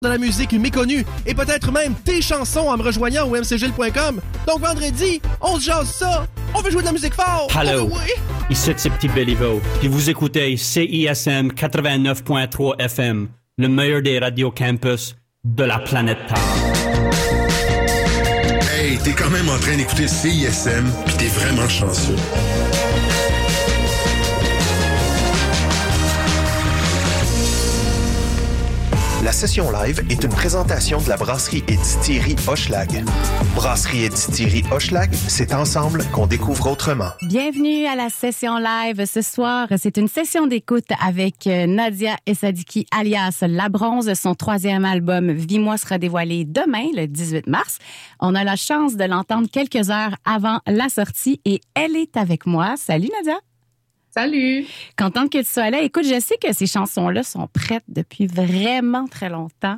de la musique méconnue et peut-être même tes chansons en me rejoignant au mcgil.com. Donc vendredi, on se jase ça. On veut jouer de la musique fort. Hello. Oh, oui. Ici c'est Petit Béliveau. Puis vous écoutez CISM 89.3 FM, le meilleur des radios campus de la planète Terre. Hey, t'es quand même en train d'écouter CISM, pis t'es vraiment chanceux. La session live est une présentation de la brasserie et distillerie Hochelag. Brasserie et distillerie Hochelag, c'est ensemble qu'on découvre autrement. Bienvenue à la session live ce soir. C'est une session d'écoute avec euh, Nadia Essadiki alias La Bronze. Son troisième album Vis-moi sera dévoilé demain, le 18 mars. On a la chance de l'entendre quelques heures avant la sortie et elle est avec moi. Salut Nadia. Salut! Contente que tu sois là. Écoute, je sais que ces chansons-là sont prêtes depuis vraiment très longtemps.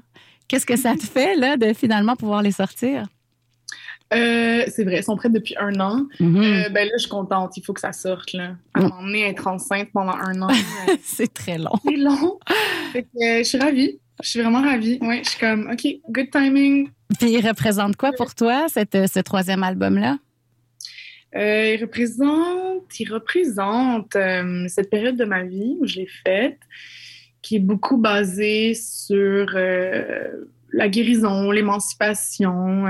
Qu'est-ce que ça te fait, là, de finalement pouvoir les sortir? Euh, c'est vrai, elles sont prêtes depuis un an. Mhm. Euh, ben là, je suis contente. Il faut que ça sorte. Là. À un moment donné, être enceinte pendant un an, euh, C'est très long. c'est long. Fait que, je suis ravie. Je suis vraiment ravie. Ouais, je suis comme, OK, good timing. Puis il représente quoi pour toi, cette, ce troisième album-là? Euh, il représente, il représente euh, cette période de ma vie où je l'ai faite, qui est beaucoup basée sur euh, la guérison, l'émancipation,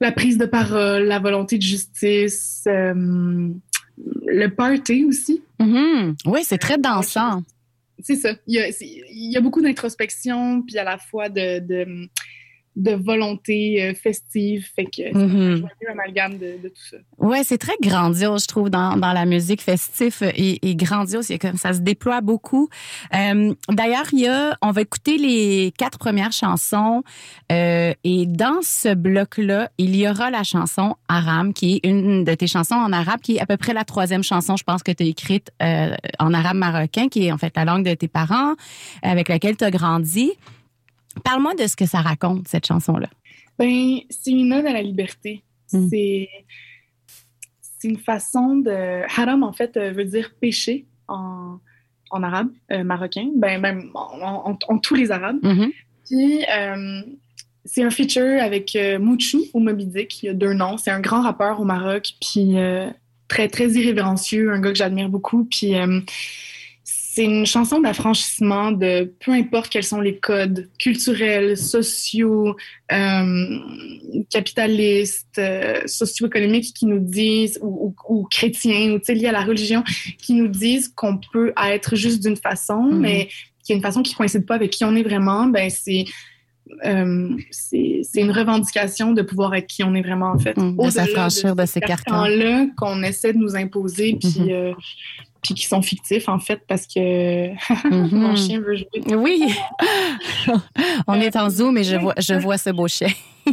la prise de parole, la volonté de justice, le party aussi. Mhm. Oui, c'est très dansant. C'est ça. Il y a, c'est- il y a beaucoup d'introspection, puis à la fois de, de, de volonté euh, festive. Fait que c'est Mhm. un joyeux amalgame de, de tout ça. Ouais, c'est très grandiose, je trouve, dans, dans la musique festif et, et grandiose. Il y a comme ça se déploie beaucoup. Euh, D'ailleurs, il y a, on va écouter les quatre premières chansons euh, et dans ce bloc-là, il y aura la chanson Aram, qui est une de tes chansons en arabe, qui est à peu près la troisième chanson, je pense, que tu as écrite euh, en arabe marocain, qui est en fait la langue de tes parents, avec laquelle tu as grandi. Parle-moi de ce que ça raconte, cette chanson-là. Ben, c'est une ode à la liberté. Mm. C'est c'est une façon de... Haram, en fait, euh, veut dire péché en, en arabe euh, marocain, ben, même en, en- en tous les arabes. Mhm. Puis, euh, c'est un feature avec euh, Mouchou ou Moby Dick. Il y a deux noms. C'est un grand rappeur au Maroc, puis très, très irrévérencieux, un gars que j'admire beaucoup. Puis, c'est une chanson d'affranchissement de peu importe quels sont les codes culturels, sociaux, euh, capitalistes, euh, socio-économiques qui nous disent, ou, ou, ou chrétiens, ou liés à la religion, qui nous disent qu'on peut être juste d'une façon, Mhm. mais qu'il y a une façon qui coïncide pas avec qui on est vraiment, ben c'est euh, c'est c'est une revendication de pouvoir être qui on est vraiment en fait. Mm, de s'affranchir de ces carcans. là qu'on essaie de nous imposer puis Mhm. euh, puis qui sont fictifs en fait parce que Mhm. mon chien veut jouer. Oui. On Euh, est en zoom et je vois, je vois ce beau chien.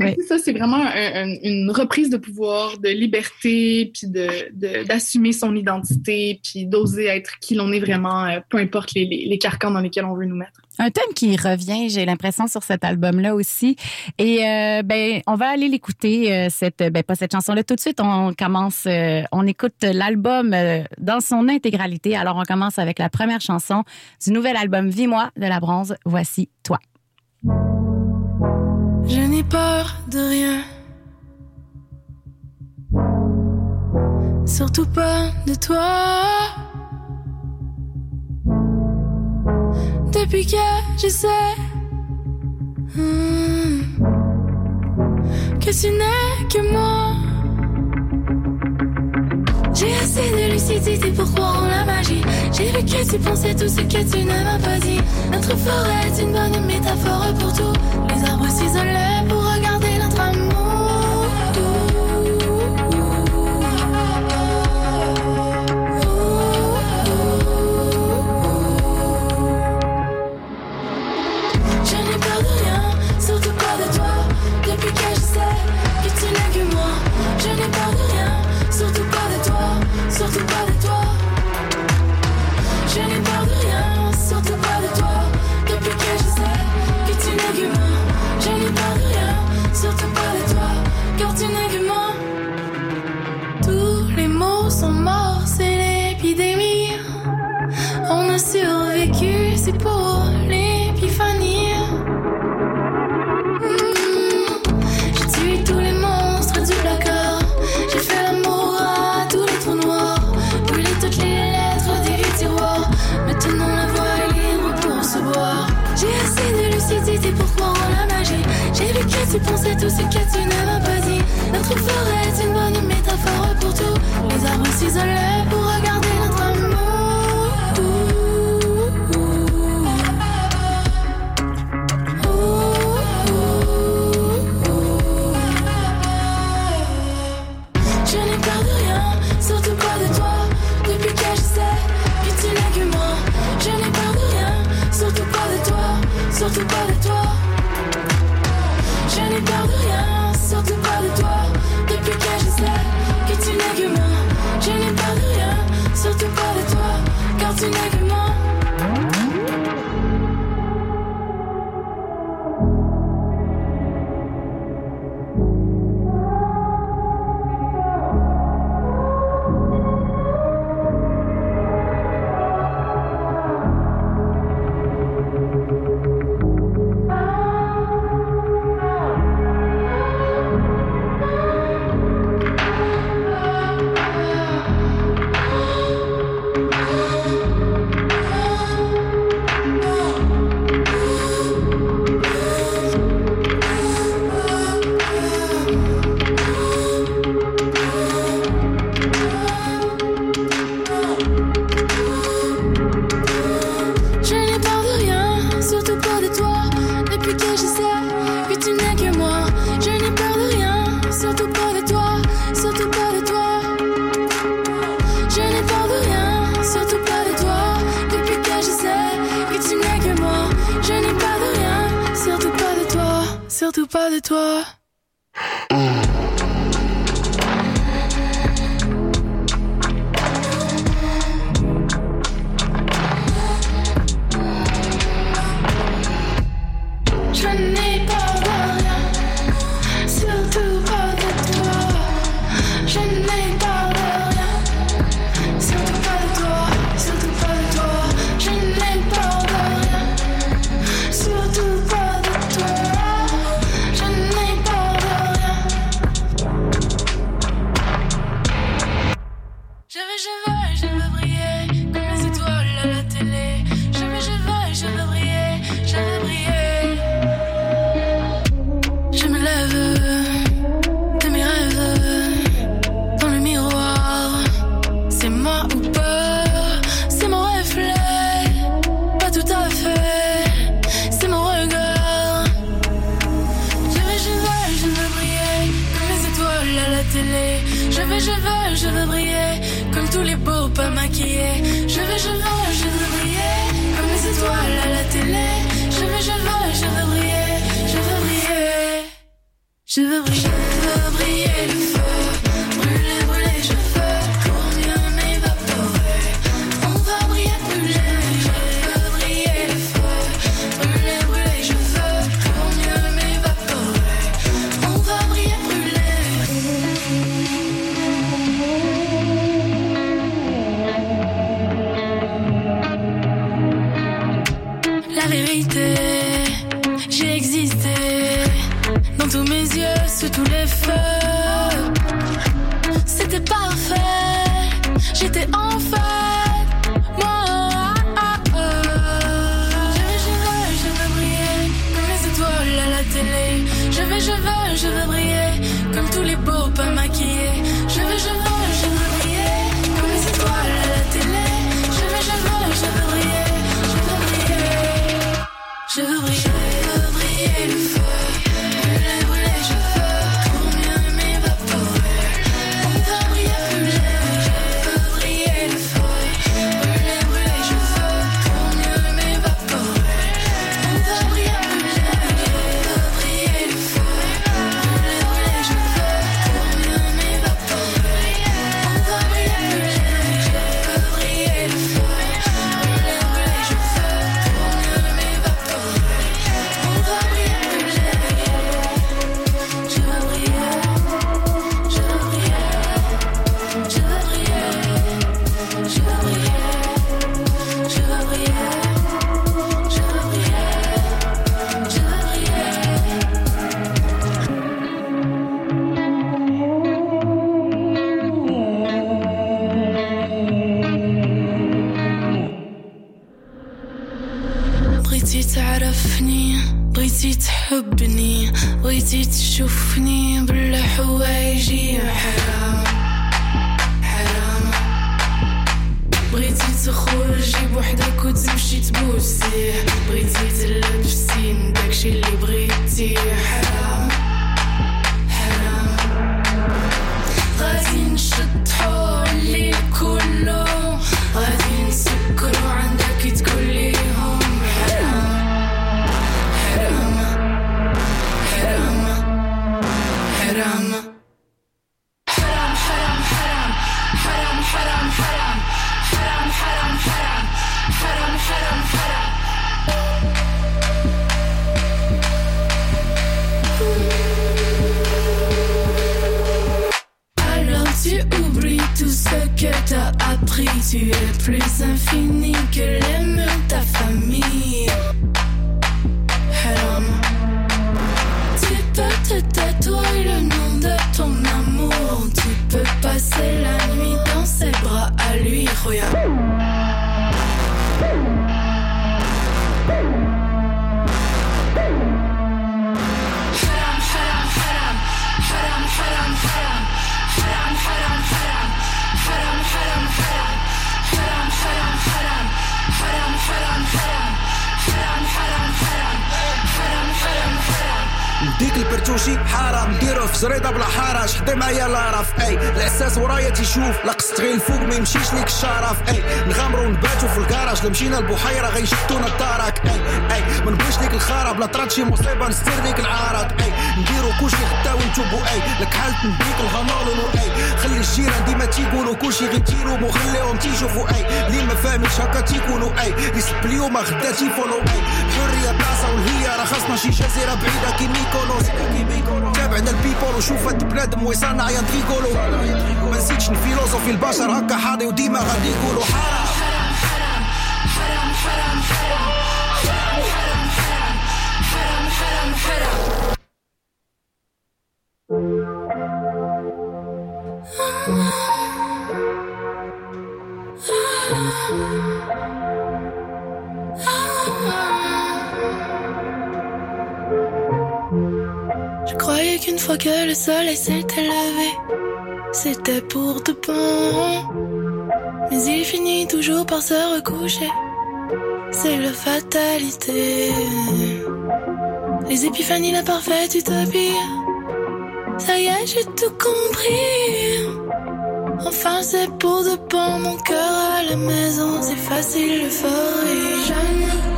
Oui. Ça, c'est vraiment un- un- une reprise de pouvoir, de liberté, puis de- de- d'assumer son identité, puis d'oser être qui l'on est vraiment, euh, peu importe les, les- les carcans dans lesquels on veut nous mettre. Un thème qui revient, j'ai l'impression, sur cet album-là aussi. Et euh, ben, on va aller l'écouter, euh, cette, ben, pas cette chanson-là tout de suite. On commence, euh, on écoute l'album dans son intégralité. Alors, on commence avec la première chanson du nouvel album Vis-moi de la bronze. Voici toi. Peur de rien. Surtout pas de toi. Depuis que je sais hmm, que tu n'es que moi. J'ai assez de lucidité pour croire en la magie. J'ai vu que tu pensais tout ce que tu ne m'as pas dit. Notre forêt est une bonne métaphore pour tout. Les arbres s'isolaient on sait tous une quête, une empathie. Notre forêt est une bonne métaphore pour tout. Les arbres s'isolent pour regarder notre amour. Je n'ai peur de rien, surtout pas de toi. Depuis que je sais que tu n'es que moi, je n'ai peur de rien, surtout pas de toi, surtout pas de toi. زريضه بلا حرج حضي معايا لاراف أي العساس ورايا تيشوف لقصت غير الفوق ما يمشيش ليك الشرف أي نغامرو نباتو في الكراج لا مشينا البحيرة غيشدونا الدارك. أي أي. ما نبغيش ليك الخراب لا طرات شي مصيبة نستير ليك العارض أي نديرو كلشي غدا ونتوبو أي لك حالت نديك الغنالو أي خلي الجيران ديما تيقولوا كلشي غير تيروبو خليهم تيشوفوا. أي اللي ما فاهمش هكا تيكونوا أي يسب اليوم غدا تيفولو أي الحريه بلاصه والهي راه خاصنا شي جزيرة بعيدة. كي ميكونوس تابعنا البيبول وشوف هاد بنادم ويصنع يا تريكولو. ما نسيتش الفيلوزوفي البشر هكا حاضي وديما غادي يقولوا حرام حرام Je croyais qu'une fois que le soleil s'était levé, c'était pour de bon. Mais il finit toujours par se recoucher. C'est la fatalité. Les épiphanies, la parfaite utopie. Ça y est, j'ai tout compris. Enfin, c'est pour de bon. Mon cœur à la maison, c'est facile, l'euphorie. Je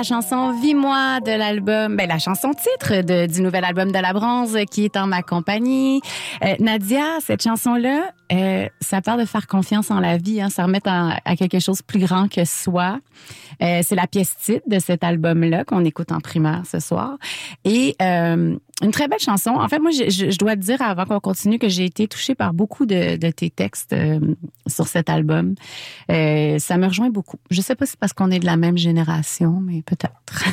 la chanson Vis-moi de l'album, ben, la chanson titre de, du nouvel album de La Bronze qui est en ma compagnie. Euh, Nadia, cette chanson-là, euh, ça parle de faire confiance en la vie, hein, ça remet à, à quelque chose plus grand que soi. Euh, c'est la pièce titre de cet album-là qu'on écoute en primaire ce soir. Et euh, une très belle chanson. En fait, moi, je, dois te dire avant qu'on continue que j'ai été touchée par beaucoup de, de tes textes euh, sur cet album. Euh, ça me rejoint beaucoup. Je sais pas si c'est parce qu'on est de la même génération, mais peut-être.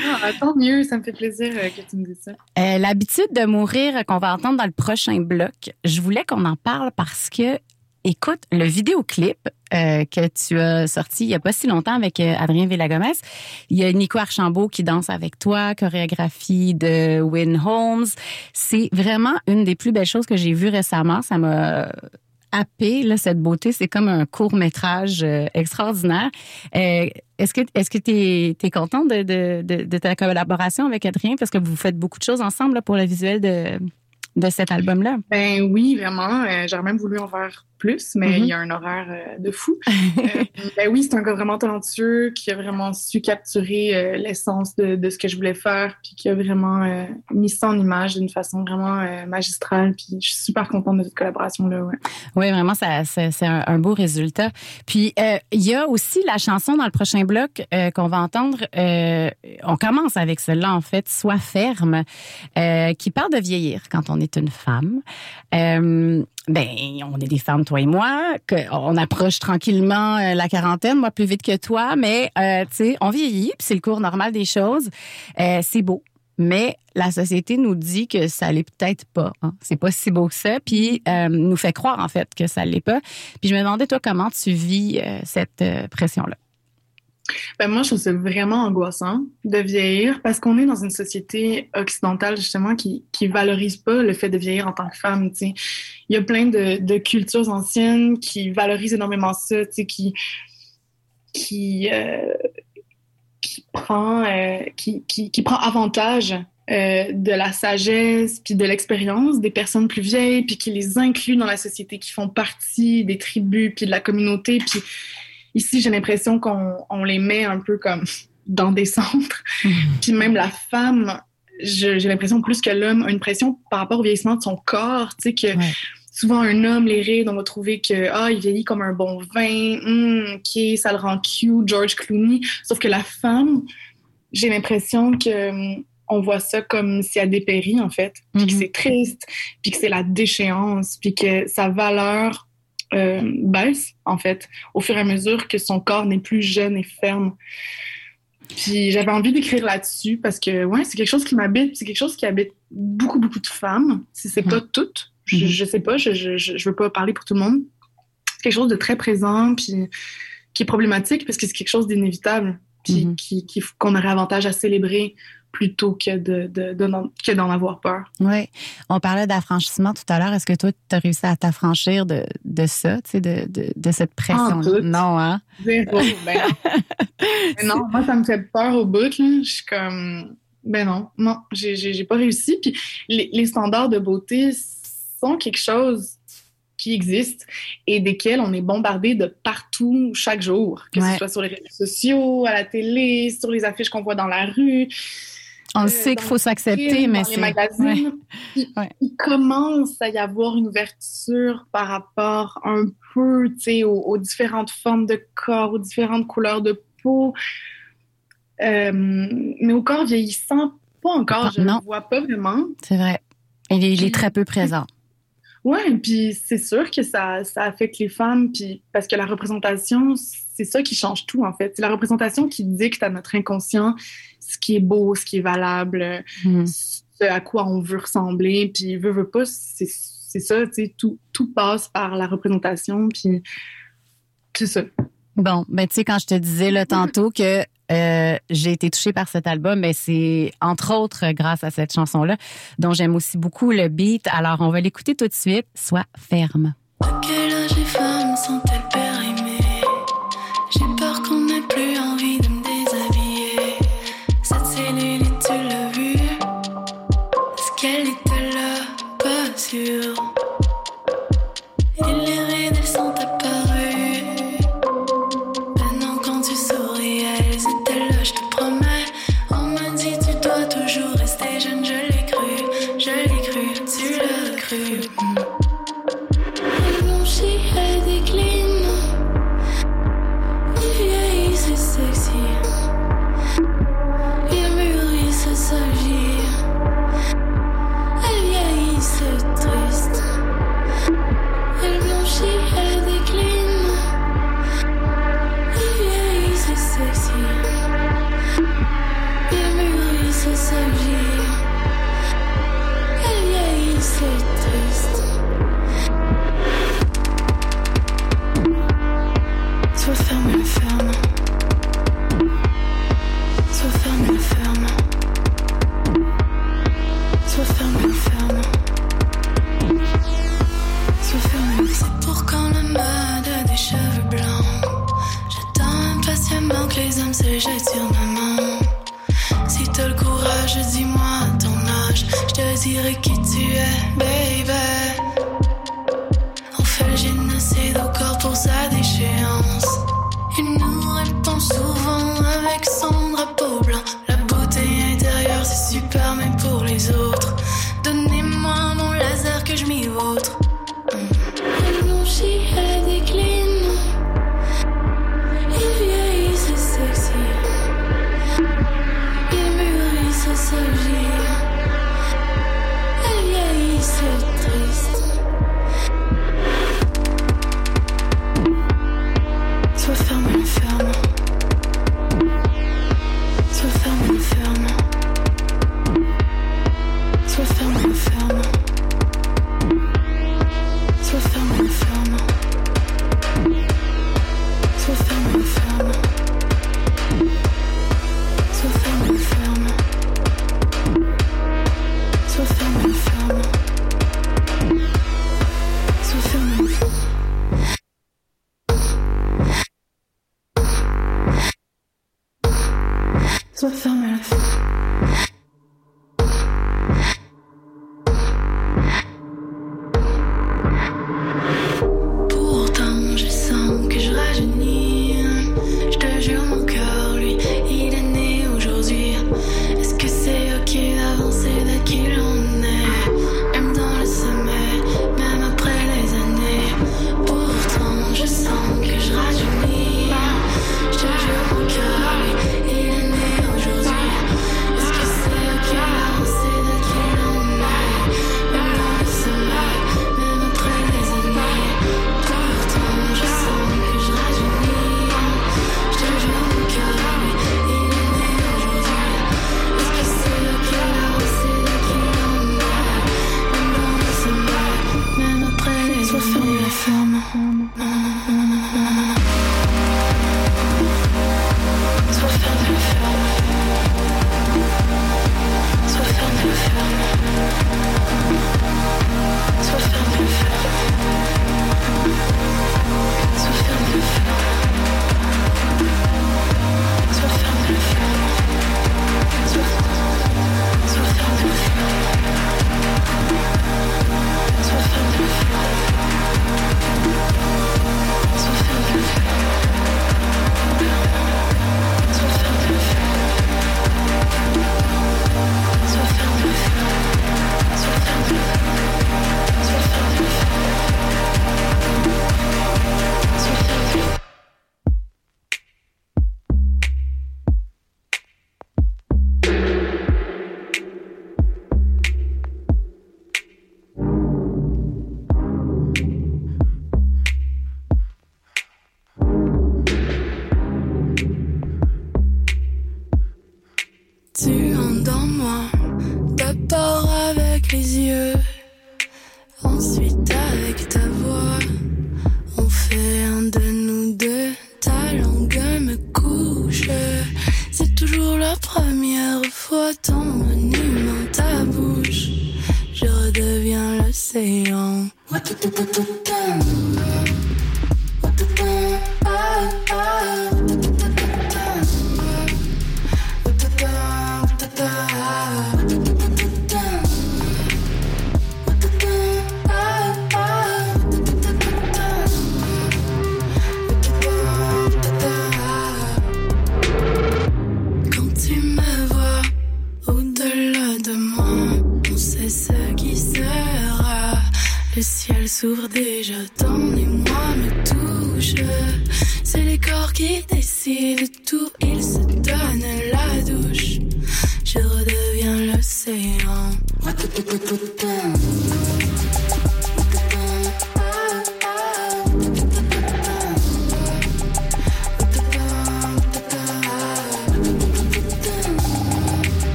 Ah, tant mieux, ça me fait plaisir que tu me dises ça. Euh, L'habitude de mourir qu'on va entendre dans le prochain bloc, je voulais qu'on en parle parce que, écoute, le vidéoclip euh, que tu as sorti il y a pas si longtemps avec euh, Adrien Villagomez, il y a Nico Archambault qui danse avec toi, chorégraphie de Win Holmes. C'est vraiment une des plus belles choses que j'ai vues récemment. Ça m'a happé, là, cette beauté. C'est comme un court métrage extraordinaire. Euh, est-ce que que tu es, content de, ta collaboration avec Adrien? Parce que vous faites beaucoup de choses ensemble là, pour le visuel de, de cet album-là? Ben oui, vraiment. Euh, J'aurais même voulu en faire plus, mais Mhm. il y a un horaire euh, de fou. Euh, ben oui, c'est un gars vraiment talentueux qui a vraiment su capturer euh, l'essence de, de ce que je voulais faire, puis qui a vraiment mis ça en image d'une façon vraiment magistrale. Puis je suis super contente de cette collaboration-là. Ouais. Oui, vraiment, ça, ça- c'est un, un beau résultat. Puis, il y a aussi la chanson dans le prochain bloc qu'on va entendre. on commence avec celle-là, en fait, Sois ferme, qui parle de vieillir quand on est une femme. Ben, on est des femmes, toi et moi, que on approche tranquillement euh, la quarantaine, moi plus vite que toi, mais euh, tu sais, on vieillit, c'est le cours normal des choses. Euh, c'est beau. Mais la société nous dit que ça l'est peut-être pas. Hein. C'est pas si beau que ça, puis euh, nous fait croire en fait que ça l'est pas. Puis je me demandais toi comment tu vis euh, cette euh, pression-là? Ben moi, je trouve ça vraiment angoissant de vieillir parce qu'on est dans une société occidentale, justement, qui, qui valorise pas le fait de vieillir en tant que femme, tu sais. Il y a plein de, cultures anciennes qui valorisent énormément ça, tu sais, qui, qui, euh, qui prend, euh, qui, qui prend avantage euh, de la sagesse puis de l'expérience des personnes plus vieilles puis qui les inclut dans la société, qui font partie des tribus puis de la communauté puis Ici, j'ai l'impression qu'on on les met un peu comme dans des centres. Puis même la femme, j'ai l'impression plus que l'homme a une pression par rapport au vieillissement de son corps. Tu sais, que Ouais. souvent un homme, les rides, on va trouver que, ah, il vieillit comme un bon vin, Hum, ok, ça le rend cute, George Clooney. Sauf que la femme, j'ai l'impression que on voit ça comme si elle dépérit, en fait. Puis que Mhm. c'est triste, puis que c'est la déchéance, puis que sa valeur euh, baisse, en fait, au fur et à mesure que son corps n'est plus jeune et ferme. Puis j'avais envie d'écrire là-dessus parce que, ouais, c'est quelque chose qui m'habite, c'est quelque chose qui habite beaucoup, beaucoup de femmes, si c'est pas toutes. Je, Mhm. je sais pas, je, je, je veux pas parler pour tout le monde. C'est quelque chose de très présent, puis qui est problématique parce que c'est quelque chose d'inévitable, puis Mhm. qu'on aurait avantage à célébrer plutôt que de, de, de d'en avoir peur. Oui. On parlait d'affranchissement tout à l'heure. Est-ce que toi, tu as réussi à t'affranchir de, de ça, de, de, de cette pression? tout. Non, hein? Zéro, ben non. Non, moi, ça me fait peur au bout. Là. Je suis comme, ben non, non, j'ai- pas réussi. Puis les, les standards de beauté sont quelque chose qui existe et desquels on est bombardé de partout chaque jour, que Ouais. ce soit sur les réseaux sociaux, à la télé, sur les affiches qu'on voit dans la rue. On le Euh, sait qu'il faut s'accepter, mais c'est. Ouais. Ouais. Il commence à y avoir une ouverture par rapport un peu, aux, aux différentes formes de corps, aux différentes couleurs de peau. Euh, mais au corps vieillissant, pas encore. Je ne le vois pas vraiment. C'est vrai. Il est, il est Puis- très peu présent. Ouais, puis c'est sûr que ça, ça affecte les femmes, puis parce que la représentation, c'est ça qui change tout en fait. C'est la représentation qui dicte à notre inconscient ce qui est beau, ce qui est valable, Mhm. ce à quoi on veut ressembler, puis veut veut pas, c'est c'est ça, tu sais, tout, tout passe par la représentation, puis c'est ça. Bon, ben tu sais, quand je te disais là tantôt que euh, j'ai été touchée par cet album, ben c'est entre autres grâce à cette chanson-là, dont j'aime aussi beaucoup le beat. Alors, on va l'écouter tout de suite. Sois ferme. J'ai peur qu'on n'ait plus envie de me déshabiller. Cette cellulite, tu l'as vue? Est-ce qu'elle était là? Pas sûr. Et les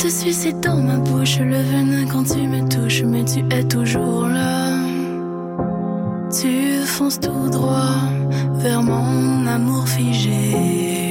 Te suicides dans ma bouche, le venin quand tu me touches, mais tu es toujours là. Tu fonces tout droit vers mon amour figé.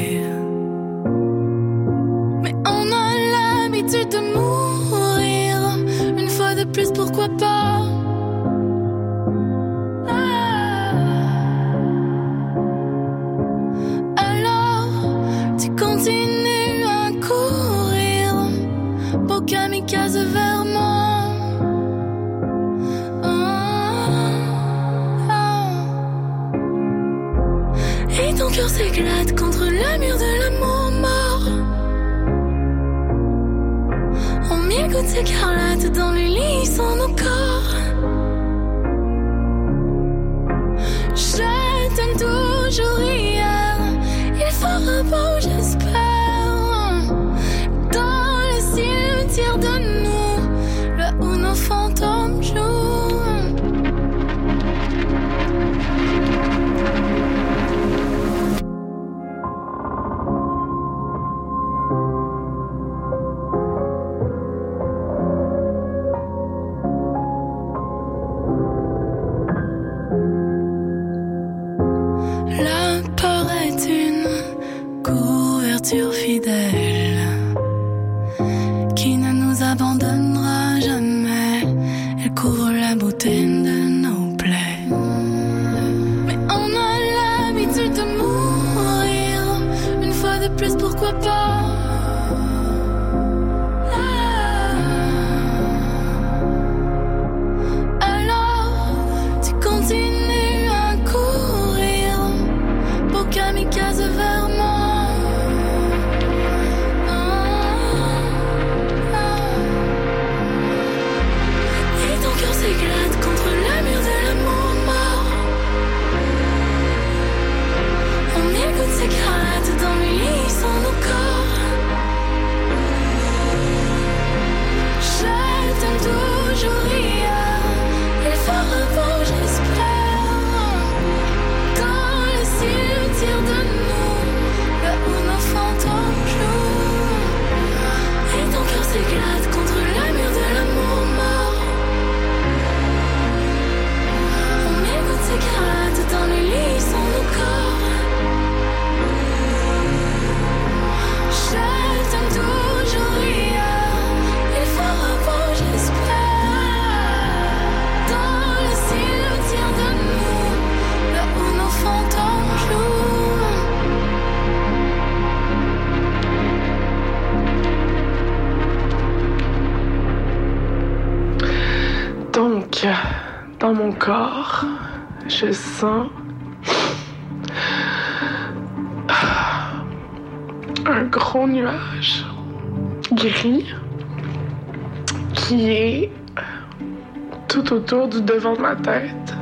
Autour du devant de ma tête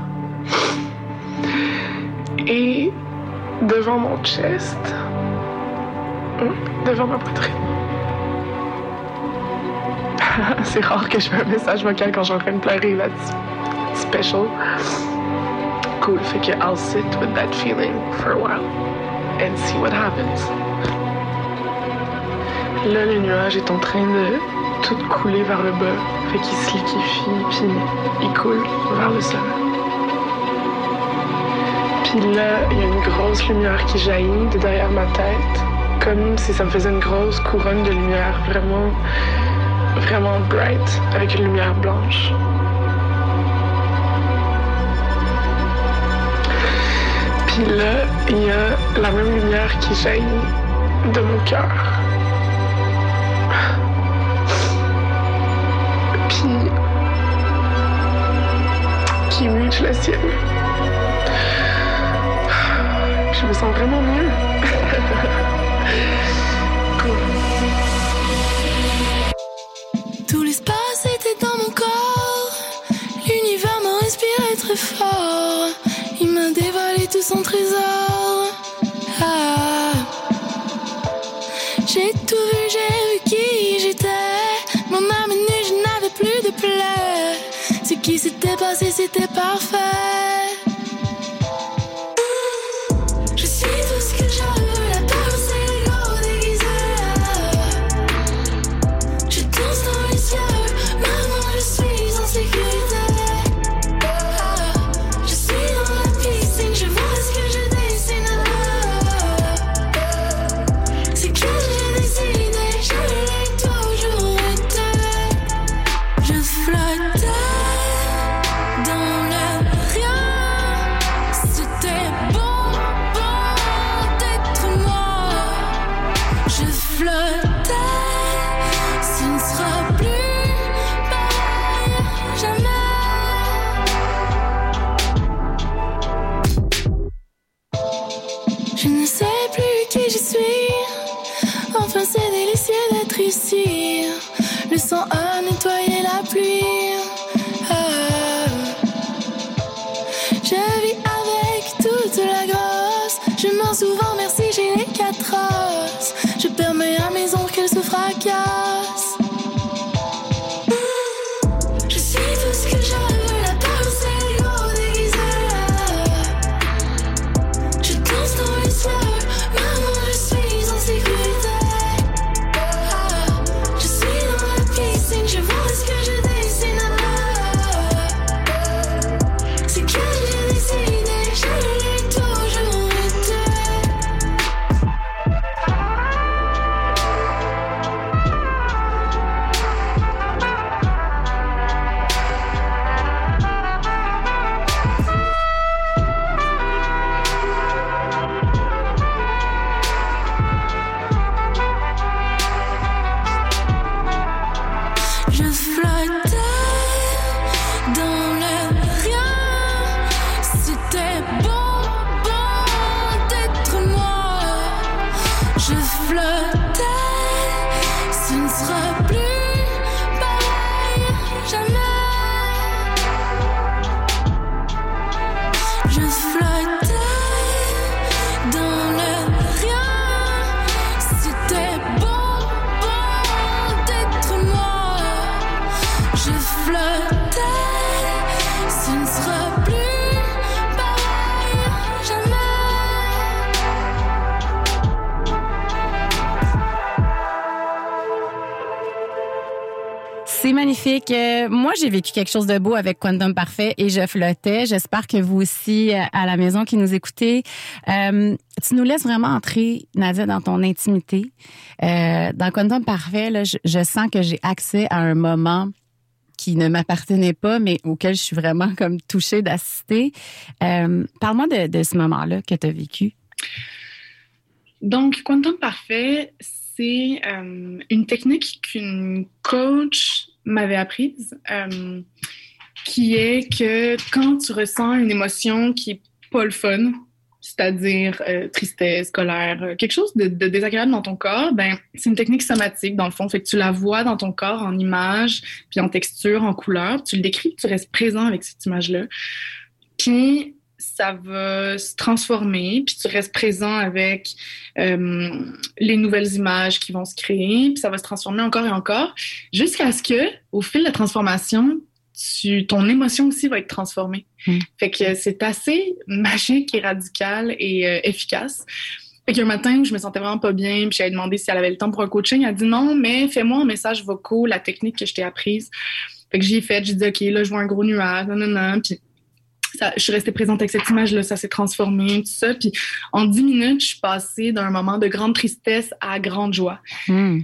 et devant mon chest, hum, devant ma poitrine. C'est rare que je fais un message vocal quand je suis en train de pleurer. That's special. Cool. Fait que I'll sit with that feeling for a while and see what happens. Là, le nuage est en train de tout couler vers le bas. Fait qu'il se liquéfie, puis il coule vers le sol. Puis là, il y a une grosse lumière qui jaillit de derrière ma tête, comme si ça me faisait une grosse couronne de lumière, vraiment, vraiment bright, avec une lumière blanche. Puis là, il y a la même lumière qui jaillit de mon cœur. Le ciel. Je me sens vraiment mieux. cool. Tout l'espace était dans mon corps. L'univers m'a respiré très fort. Il m'a dévalé tout son trésor. Passé c'était parfait. Je ne sais plus qui je suis. Enfin, c'est délicieux d'être ici. Le sang moi, j'ai vécu quelque chose de beau avec Quantum Parfait et je flottais. J'espère que vous aussi, euh, à la maison qui nous écoutez, euh, tu nous laisses vraiment entrer, Nadia, dans ton intimité. Euh, dans Quantum Parfait, je, sens que j'ai accès à un moment qui ne m'appartenait pas, mais auquel je suis vraiment comme touchée d'assister. Parle-moi de, ce moment-là que tu as vécu. Donc, Quantum Parfait, c'est une technique qu'une coach m'avait apprise, euh, qui est que quand tu ressens une émotion qui est pas le fun, c'est-à-dire euh, tristesse, colère, euh, quelque chose de, de désagréable dans ton corps, ben c'est une technique somatique dans le fond, fait que tu la vois dans ton corps en image, puis en texture, en couleur, tu le décris, tu restes présent avec cette image-là, puis ça va se transformer, puis tu restes présent avec euh, les nouvelles images qui vont se créer, puis ça va se transformer encore et encore, jusqu'à ce que, au fil de la transformation, tu, ton émotion aussi va être transformée. Mm. Fait que c'est assez magique et radical et euh, efficace. Fait qu'un matin où je me sentais vraiment pas bien, puis j'avais demandé si elle avait le temps pour un coaching, elle a dit non, mais fais-moi un message vocaux, la technique que je t'ai apprise. Fait que j'y ai fait, j'ai dit OK, là je vois un gros nuage, non, non, non, puis ça, je suis restée présente avec cette image-là, ça s'est transformé, tout ça. Puis en dix minutes, je suis passée d'un moment de grande tristesse à grande joie. Hmm.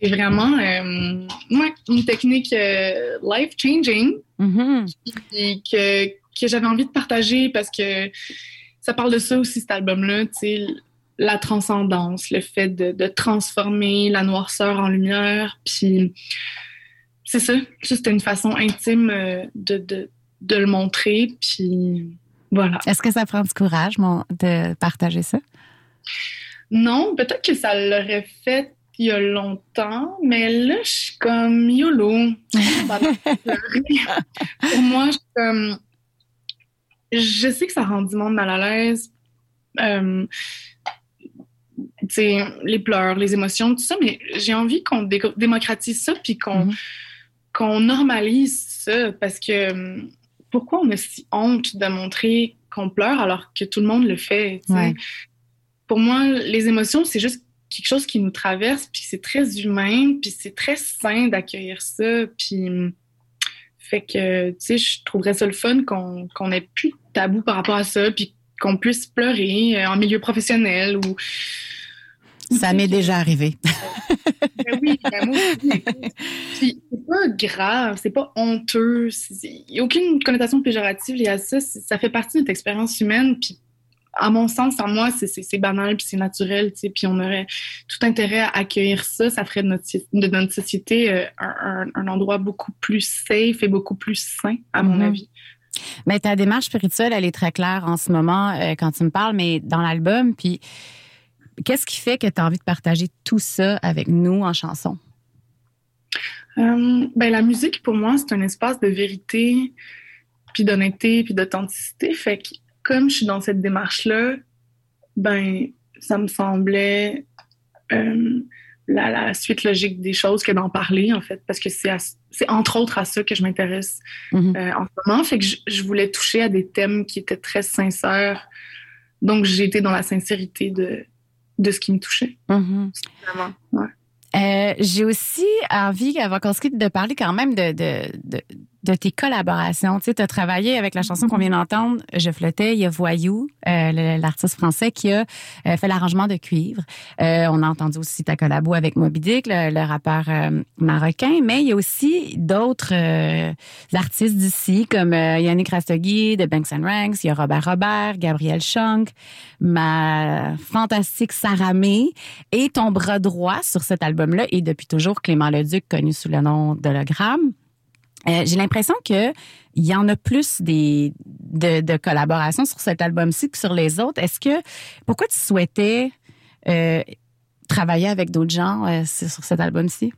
C'est vraiment euh, ouais, une technique euh, life-changing Mhm. et que, que j'avais envie de partager parce que ça parle de ça aussi, cet album-là, la transcendance, le fait de, de transformer la noirceur en lumière. Puis c'est ça, c'était une façon intime euh, de, de, de le montrer. Puis voilà. Est-ce que ça prend du courage mon, de partager ça? Non, peut-être que ça l'aurait fait il y a longtemps, mais là, je suis comme YOLO. Pour moi, je suis comme. Je sais que ça rend du monde mal à l'aise. Euh, tu sais, les pleurs, les émotions, tout ça, mais j'ai envie qu'on dé- démocratise ça puis qu'on Mhm. qu'on normalise ça parce que pourquoi on a si honte de montrer qu'on pleure alors que tout le monde le fait? Ouais. Pour moi, les émotions, c'est juste quelque chose qui nous traverse, puis c'est très humain, puis c'est très sain d'accueillir ça, puis fait que, tu sais, je trouverais ça le fun qu'on qu'on ait plus de tabou par rapport à ça, puis qu'on puisse pleurer euh, en milieu professionnel ou... Ça m'est déjà arrivé. Ben oui, ben c'est pas grave, c'est pas honteux, il n'y a aucune connotation péjorative liée à ça, ça fait partie de notre expérience humaine, puis à mon sens, en moi, c'est- banal, puis c'est naturel, tu sais, puis on aurait tout intérêt à accueillir ça, ça ferait de notre, de notre société euh, un, un- endroit beaucoup plus safe et beaucoup plus sain, à mon Mhm. avis. Mais ta démarche spirituelle, elle est très claire en ce moment euh, quand tu me parles, mais dans l'album, puis qu'est-ce qui fait que tu as envie de partager tout ça avec nous en chanson? Euh, ben, la musique, pour moi, c'est un espace de vérité, puis d'honnêteté, puis d'authenticité. Fait que comme je suis dans cette démarche-là, ben, ça me semblait euh, la, la suite logique des choses que d'en parler, en fait, parce que c'est à- c'est entre autres à ça que je m'intéresse Mhm. euh, en ce moment. Fait que je, je voulais toucher à des thèmes qui étaient très sincères. Donc, j'ai été dans la sincérité de, de ce qui me touchait, vraiment. Ouais. Euh, J'ai aussi envie, avant qu'on se quitte, de parler quand même de, de, de, de tes collaborations. Tu sais, as travaillé avec la chanson qu'on vient d'entendre, Je flottais, il y a Voyou, euh, l'artiste français qui a euh, fait l'arrangement de cuivre. Euh, on a entendu aussi ta collabo avec Moby Dick, le, rappeur marocain, mais il y a aussi d'autres artistes d'ici, comme Yannick Rastogi de Banks and Ranks, il y a Robert Robert, Gabriel Chung, ma fantastique Sarah May, et ton bras droit sur cet album-là est depuis toujours Clément Leduc, connu sous le nom d'Hologramme. Euh, J'ai l'impression que il y en a plus de, collaborations sur cet album-ci que sur les autres. Est-ce que pourquoi tu souhaitais euh, travailler avec d'autres gens euh, sur sur cet album-ci?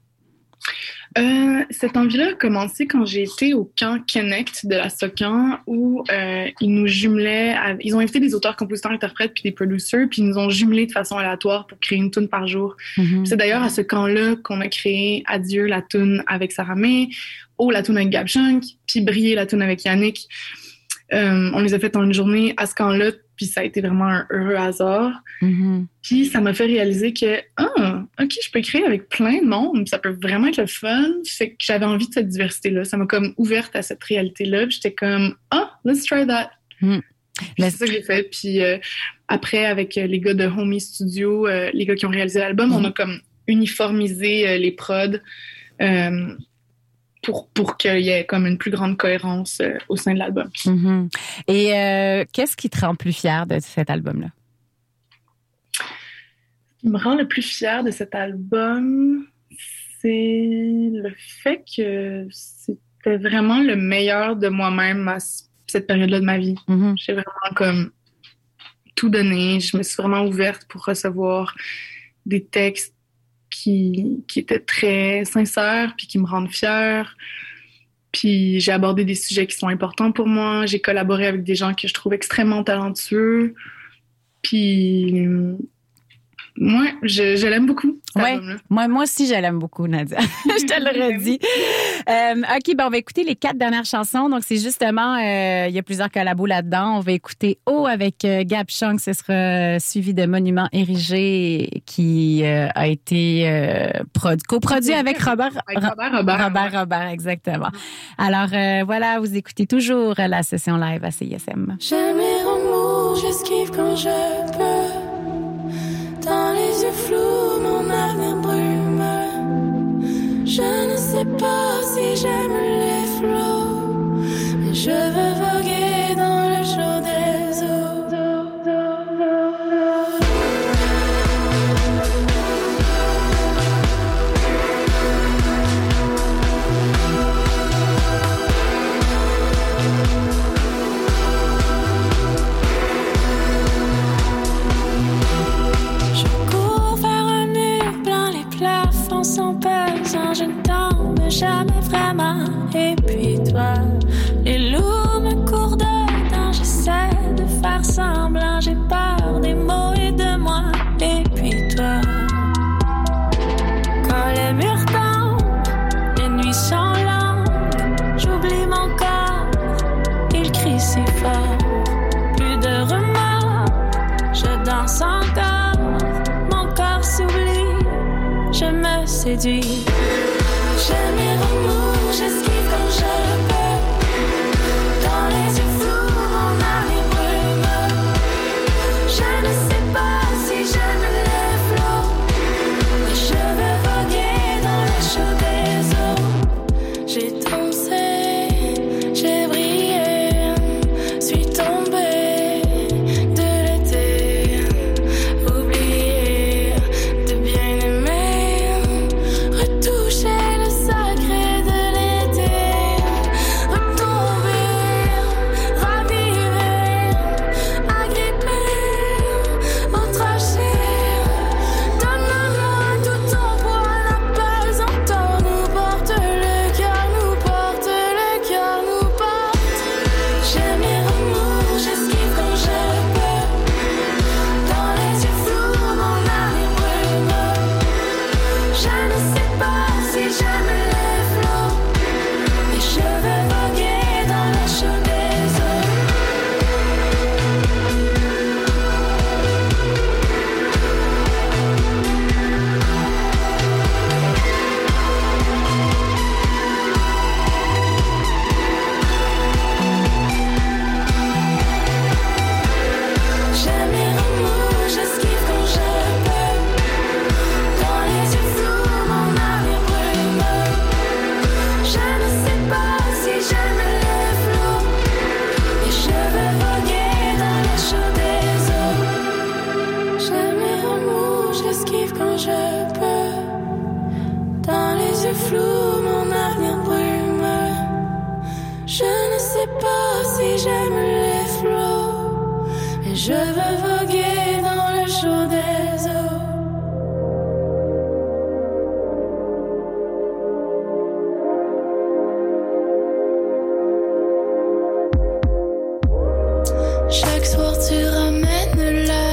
Euh, cette envie-là a commencé quand j'ai été au camp Connect de la SOCAN où euh, ils nous jumelaient, à- ils ont invité des auteurs, compositeurs, interprètes puis des producers puis ils nous ont jumelés de façon aléatoire pour créer une tune par jour. Mhm. C'est d'ailleurs à ce camp-là qu'on a créé Adieu la tune avec Sarah May, Oh la tune avec Gab Chunk, puis Briller la tune avec Yannick. Euh, on les a faites en une journée à ce camp-là puis ça a été vraiment un heureux hasard. Mhm. Puis ça m'a fait réaliser que, ah, OK, je peux créer avec plein de monde, ça peut vraiment être le fun. Fait que j'avais envie de cette diversité-là. Ça m'a comme ouverte à cette réalité-là. Puis j'étais comme, ah, let's try that. Mais- C'est ça que j'ai fait. Puis euh, après, avec euh, les gars de Homie Studio, euh, les gars qui ont réalisé l'album, on a comme uniformisé les prods euh, pour, pour qu'il y ait comme une plus grande cohérence euh, au sein de l'album. Mhm. Et euh, qu'est-ce qui te rend plus fier de cet album-là? Ce qui me rend le plus fier de cet album, c'est le fait que c'était vraiment le meilleur de moi-même à cette période-là de ma vie. Mhm. J'ai vraiment comme tout donné. Je me suis vraiment ouverte pour recevoir des textes qui, qui étaient très sincères puis qui me rendent fière. Puis j'ai abordé des sujets qui sont importants pour moi. J'ai collaboré avec des gens que je trouve extrêmement talentueux. Puis moi, je, je l'aime beaucoup. Ouais. Moi, moi aussi, je l'aime beaucoup, Nadia. je te le redis. Euh, OK, bon, on va écouter les quatre dernières chansons. Donc, c'est justement, euh, il y a plusieurs collabos là-dedans. On va écouter O avec euh, Gab Chung. Ce sera suivi de Monument érigé qui euh, a été euh, prod- coproduit avec Robert. Avec Robert Robert. Robert, Robert, exactement. Alors, euh, voilà, vous écoutez toujours la session live à CISM. J'aime les remous, j'esquive quand je peux. Je ne sais pas si j'aime les flots, mais je veux sedit chaque soir tu ramènes la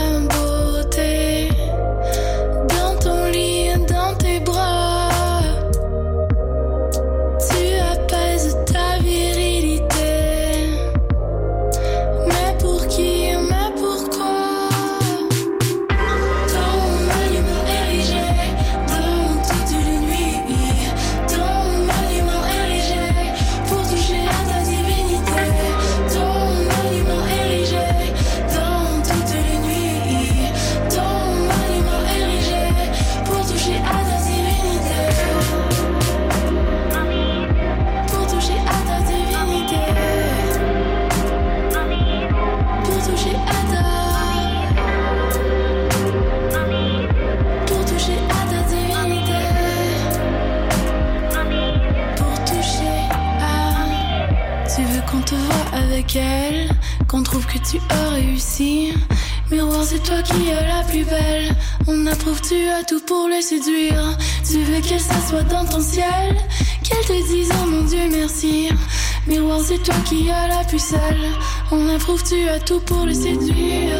tout pour le séduire. Tu veux qu'elle s'assoie dans ton ciel, qu'elle te dise oh mon Dieu merci. Miroir, c'est toi qui as la pucelle. On approuve, tu as tout pour le séduire.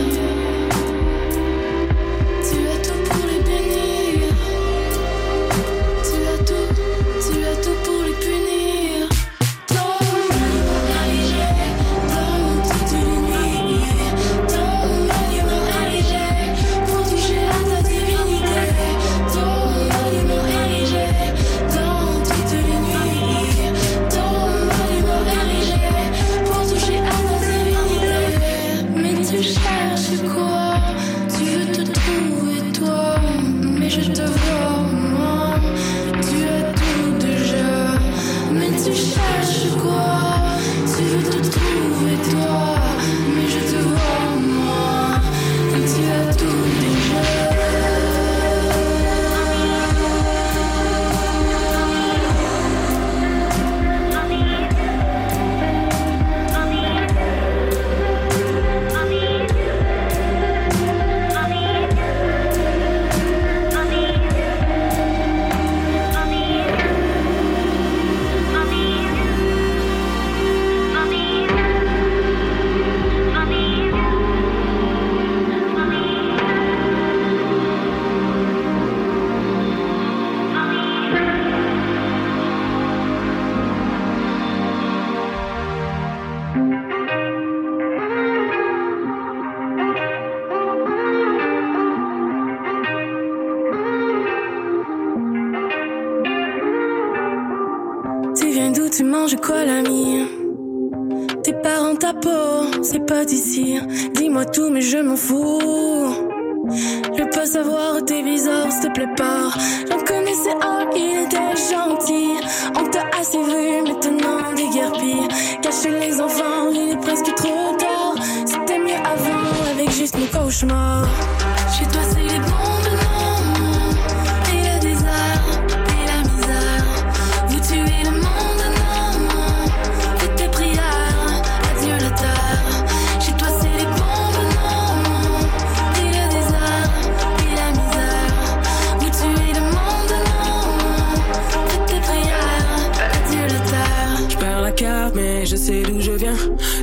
Mais je sais d'où je viens.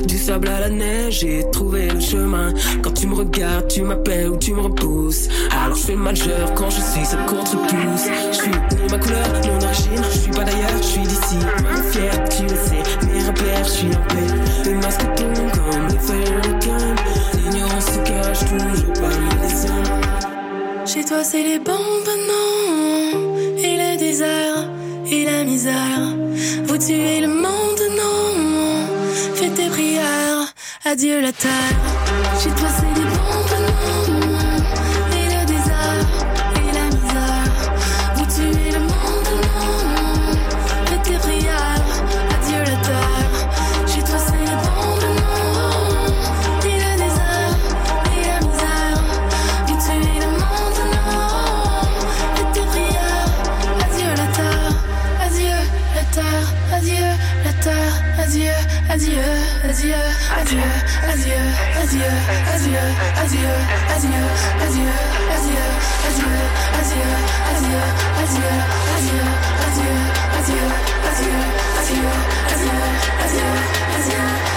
Du sable à la neige, j'ai trouvé le chemin. Quand tu me regardes, tu m'appelles ou tu me repousses. Alors je fais majeur quand je suis cette contre-pouce. Je suis pour ma couleur, mon origine. Je suis pas d'ailleurs, je suis d'ici. Fier, tu le sais. Mes repères, je suis en paix. Les masques tombent comme les feuilles de canne. L'ignorance se cache toujours parmi les hommes. Chez toi, c'est les bombes, non. Et le désert, et la misère. Vous tuez le monde, adieu la terre. Chez toi, As you, as you, as you, as you, as you, as you, as you, as you,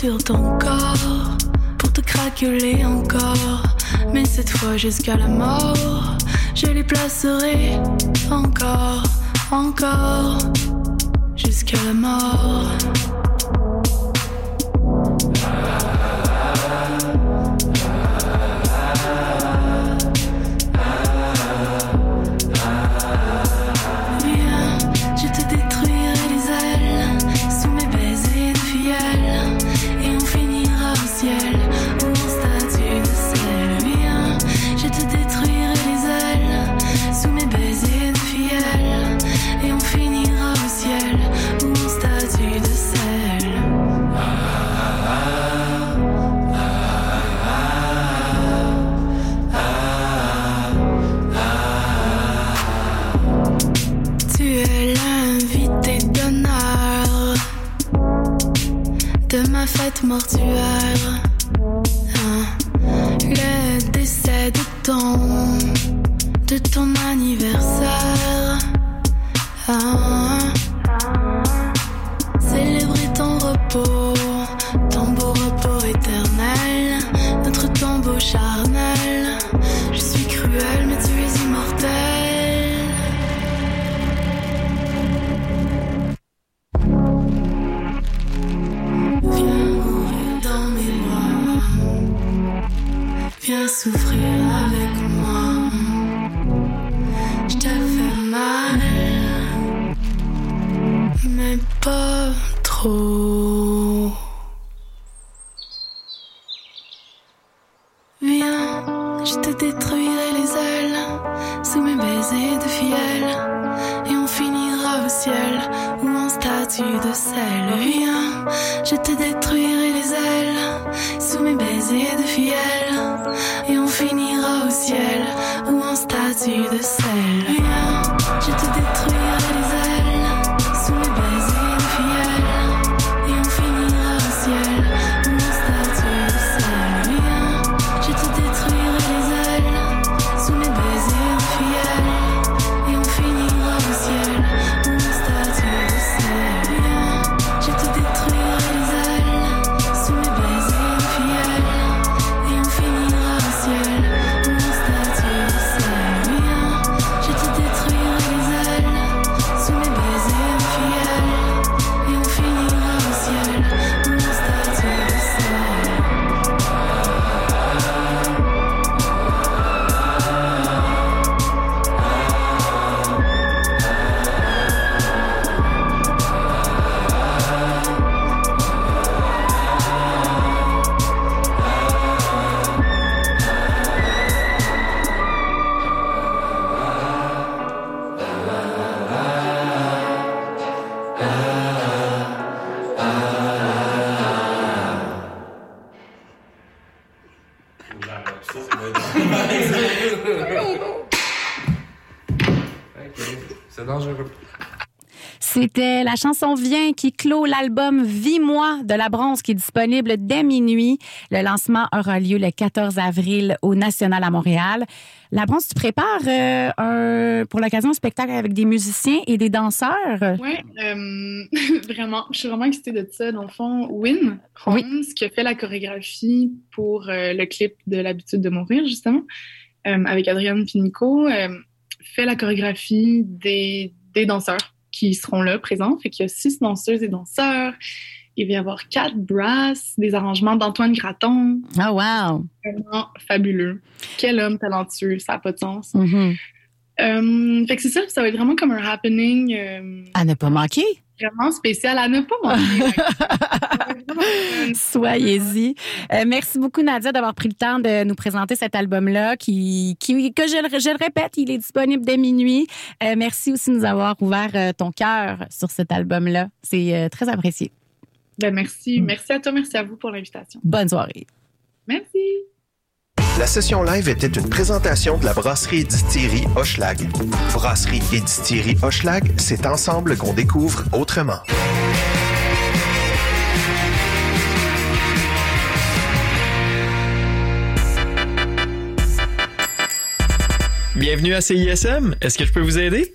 sur ton corps pour te craqueler encore. Mais cette fois jusqu'à la mort, je les placerai encore, encore, jusqu'à la mort. C'est dangereux. C'était la chanson Viens qui clôt l'album Vis-moi de la bronze qui est disponible dès minuit. Le lancement aura lieu le 14 avril au National à Montréal. La bronze, tu prépares euh, un, pour l'occasion un spectacle avec des musiciens et des danseurs? Oui, vraiment. Je suis vraiment excitée de ça. Dans le fond, Win Holmes, qui a fait la chorégraphie pour euh, le clip de L'habitude de mourir, justement, euh, avec Adrienne Pinico, euh, fait la chorégraphie des, des danseurs qui seront là présents. Fait qu'il y a six danseuses et danseurs. Il va y avoir quatre brasses, des arrangements d'Antoine Graton. Oh, wow! Vraiment fabuleux. Quel homme talentueux, ça n'a pas de sens. Mhm. Euh, fait que c'est ça, ça va être vraiment comme un happening euh, À ne pas manquer. vraiment spécial à ne pas manquer. Soyez-y. Euh, merci beaucoup, Nadia, d'avoir pris le temps de nous présenter cet album-là, qui, qui, que je, le- je le répète, il est disponible dès minuit. Merci aussi de nous avoir ouvert ton cœur sur cet album-là. C'est très apprécié. Ben, merci. Merci à toi, merci à vous pour l'invitation. Bonne soirée. Merci. La session live était une présentation de la brasserie et distillerie Hochelag. Brasserie et distillerie Hochelag, c'est ensemble qu'on découvre autrement. Bienvenue à CISM. Est-ce que je peux vous aider?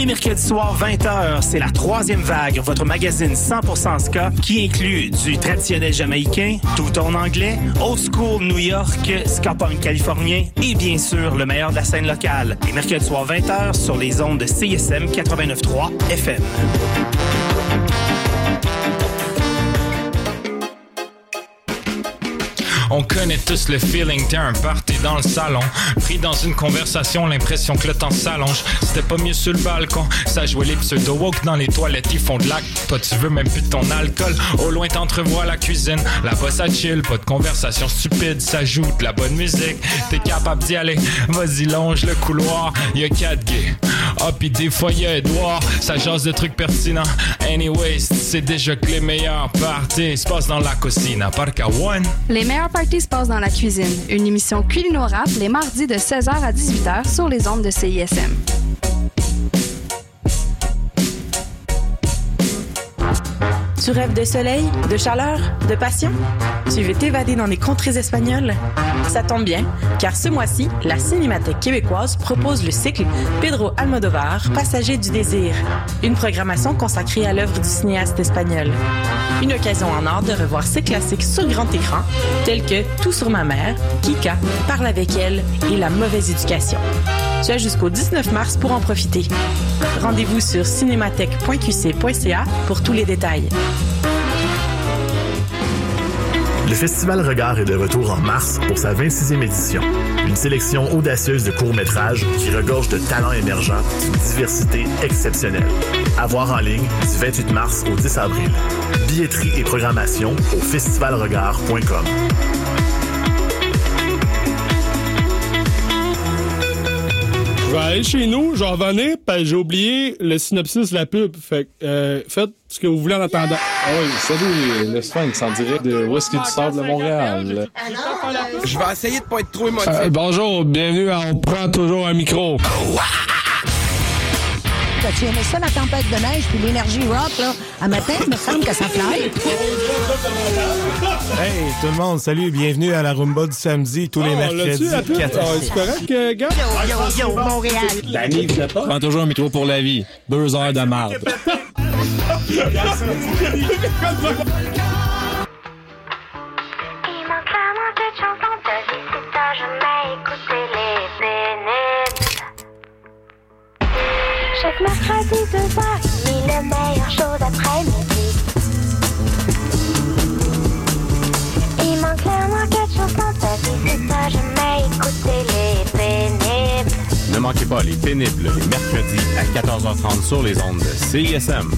les mercredis soirs, 20h, c'est la troisième vague, votre magazine 100% ska qui inclut du traditionnel jamaïcain, tout en anglais, old school New York, ska punk californien et bien sûr le meilleur de la scène locale. Les mercredis soirs, 20h sur les ondes de CSM 89.3 FM. On connaît tous le feeling, t'es un party dans le salon. Pris dans une conversation, l'impression que le temps s'allonge. C'était pas mieux sur le balcon, ça jouait les pseudo-woke dans les toilettes, ils font de l'acte. Toi, tu veux même plus ton alcool. Au loin, t'entrevois la cuisine. Là-bas, ça chill, pas de conversation stupide, ça joue de la bonne musique. T'es capable d'y aller, vas-y, longe le couloir. Y'a quatre gays. Ah, pis des fois, y'a Edouard, ça jase de trucs pertinents. Anyways, c'est déjà que les meilleurs parties se passent dans la cocina. Parca One. Les se passent dans la cuisine. Une émission culinorable les mardis de 16h à 18h sur les ondes de CISM. Tu rêves de soleil, de chaleur, de passion? Tu veux t'évader dans les contrées espagnoles? Ça tombe bien, car ce mois-ci, la Cinémathèque québécoise propose le cycle Pedro Almodovar, Passager du désir, une programmation consacrée à l'œuvre du cinéaste espagnol. Une occasion en or de revoir ses classiques sur grand écran, tels que Tout sur ma mère, Kika, Parle avec elle et La mauvaise éducation. Tu as jusqu'au 19 mars pour en profiter. Rendez-vous sur cinémathèque.qc.ca pour tous les détails. Le Festival Regard est de retour en mars pour sa 26e édition. Une sélection audacieuse de courts-métrages qui regorge de talents émergents d'une diversité exceptionnelle. À voir en ligne du 28 mars au 10 avril. Billetterie et programmation au festivalregard.com. Je vais aller chez nous, je vais revenir, puis j'ai oublié le synopsis de la pub. Fait que, euh, faites ce que vous voulez en attendant. Ah oui, salut, le Sphinx en direct de Whisky du Sable de Montréal? Je vais essayer de pas être trop émotif. Euh, bonjour, bienvenue à On prend toujours un micro. Tu aimais ça, la tempête de neige, puis l'énergie rock, là? À matin, il me semble que ça fly. Hey, tout le monde, salut, bienvenue à la Rumba du samedi, tous les Oh, mercredis. la Ah, c'est correct, euh, gars? Yo, yo, yo, Montréal. Danny, vous êtes pas? Prends toujours un micro pour la vie. Deux heures de marde. mercredi, deux heures, il est le meilleur show d'après-midi. Il manque clairement quelque chose dans ta vie, c'est ça, je mets écouter les pénibles. Ne manquez pas les pénibles les mercredis à 14h30 sur les ondes de CISM.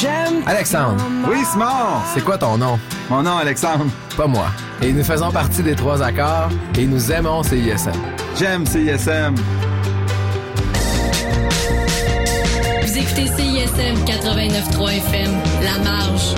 J'aime. Alexandre. Oui, Simon. C'est quoi ton nom? Mon nom, Alexandre. Pas moi. Et nous faisons partie des trois accords et nous aimons CISM. J'aime CISM. Vous écoutez CISM 89.3 FM, La Marge.